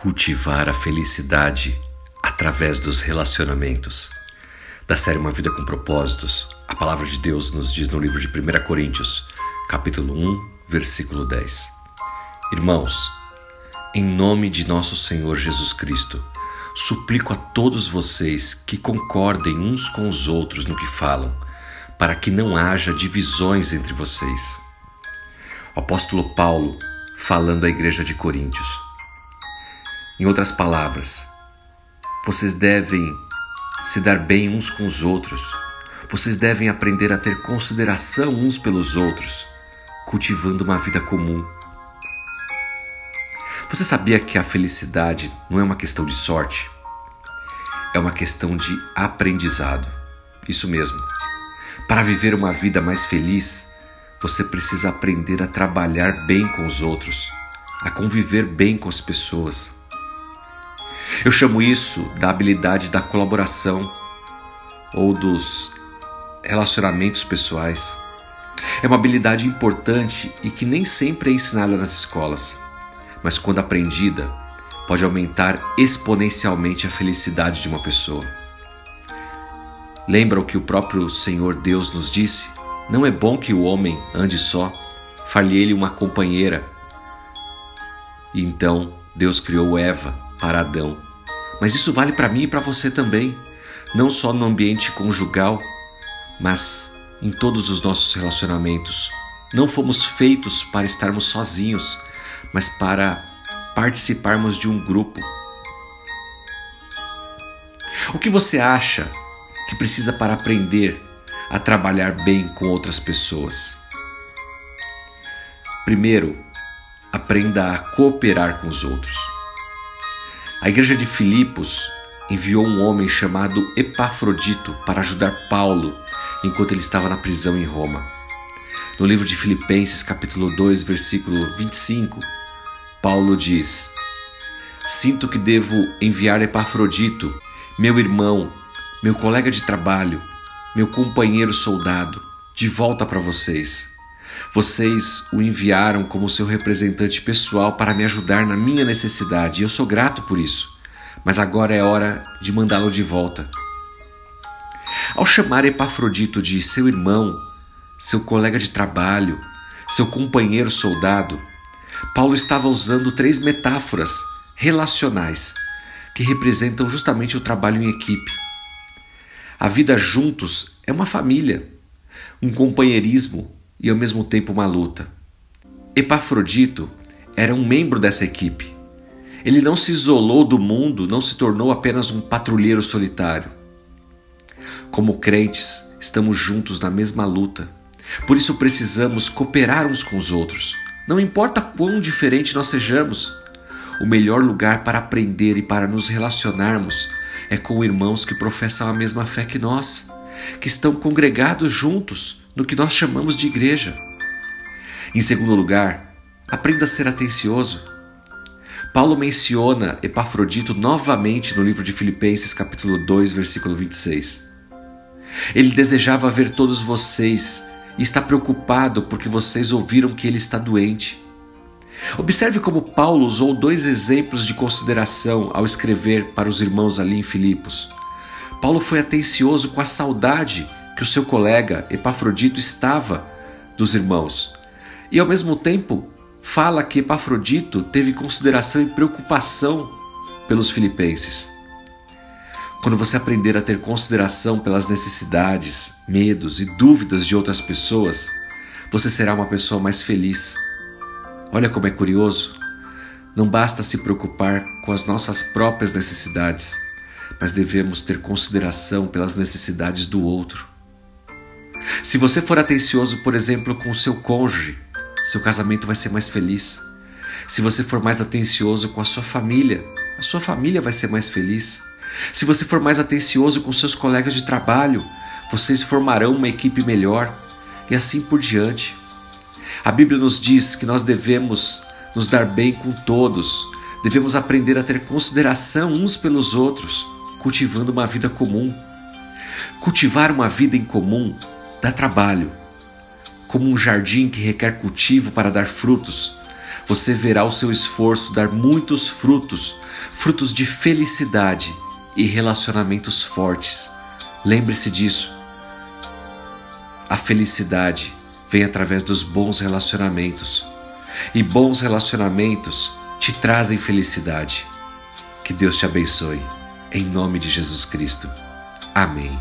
Cultivar a felicidade através dos relacionamentos. Da série Uma Vida com Propósitos, a palavra de Deus nos diz no livro de 1 Coríntios, capítulo 1, versículo 10. Irmãos, em nome de nosso Senhor Jesus Cristo, suplico a todos vocês que concordem uns com os outros no que falam, para que não haja divisões entre vocês. O apóstolo Paulo, falando à igreja de Coríntios, em outras palavras, vocês devem se dar bem uns com os outros. Vocês devem aprender a ter consideração uns pelos outros, cultivando uma vida comum. Você sabia que a felicidade não é uma questão de sorte? É uma questão de aprendizado. Isso mesmo. Para viver uma vida mais feliz, você precisa aprender a trabalhar bem com os outros, a conviver bem com as pessoas. Eu chamo isso da habilidade da colaboração ou dos relacionamentos pessoais. É uma habilidade importante e que nem sempre é ensinada nas escolas, mas quando aprendida, pode aumentar exponencialmente a felicidade de uma pessoa. Lembra o que o próprio Senhor Deus nos disse? Não é bom que o homem ande só, falhe ele uma companheira. E então Deus criou Eva para Adão mas isso vale para mim e para você também, não só no ambiente conjugal, mas em todos os nossos relacionamentos. Não fomos feitos para estarmos sozinhos, mas para participarmos de um grupo. O que você acha que precisa para aprender a trabalhar bem com outras pessoas? Primeiro, aprenda a cooperar com os outros. A igreja de Filipos enviou um homem chamado Epafrodito para ajudar Paulo enquanto ele estava na prisão em Roma. No livro de Filipenses, capítulo 2, versículo 25, Paulo diz: Sinto que devo enviar Epafrodito, meu irmão, meu colega de trabalho, meu companheiro soldado, de volta para vocês. Vocês o enviaram como seu representante pessoal para me ajudar na minha necessidade e eu sou grato por isso. Mas agora é hora de mandá-lo de volta. Ao chamar Epafrodito de seu irmão, seu colega de trabalho, seu companheiro soldado, Paulo estava usando três metáforas relacionais que representam justamente o trabalho em equipe. A vida juntos é uma família, um companheirismo e ao mesmo tempo uma luta. Epafrodito era um membro dessa equipe. Ele não se isolou do mundo, não se tornou apenas um patrulheiro solitário. Como crentes, estamos juntos na mesma luta. Por isso precisamos cooperar uns com os outros. Não importa quão diferente nós sejamos, o melhor lugar para aprender e para nos relacionarmos é com irmãos que professam a mesma fé que nós, que estão congregados juntos no que nós chamamos de igreja. Em segundo lugar, aprenda a ser atencioso. Paulo menciona Epafrodito novamente no livro de Filipenses, capítulo 2, versículo 26. Ele desejava ver todos vocês e está preocupado porque vocês ouviram que ele está doente. Observe como Paulo usou dois exemplos de consideração ao escrever para os irmãos ali em Filipos. Paulo foi atencioso com a saudade que o seu colega Epafrodito estava dos irmãos. E ao mesmo tempo, fala que Epafrodito teve consideração e preocupação pelos filipenses. Quando você aprender a ter consideração pelas necessidades, medos e dúvidas de outras pessoas, você será uma pessoa mais feliz. Olha como é curioso. Não basta se preocupar com as nossas próprias necessidades, mas devemos ter consideração pelas necessidades do outro. Se você for atencioso, por exemplo, com o seu cônjuge, seu casamento vai ser mais feliz. Se você for mais atencioso com a sua família, a sua família vai ser mais feliz. Se você for mais atencioso com seus colegas de trabalho, vocês formarão uma equipe melhor e assim por diante. A Bíblia nos diz que nós devemos nos dar bem com todos, devemos aprender a ter consideração uns pelos outros, cultivando uma vida comum. Cultivar uma vida em comum dá trabalho. Como um jardim que requer cultivo para dar frutos, você verá o seu esforço dar muitos frutos frutos de felicidade e relacionamentos fortes. Lembre-se disso. A felicidade vem através dos bons relacionamentos, e bons relacionamentos te trazem felicidade. Que Deus te abençoe. Em nome de Jesus Cristo. Amém.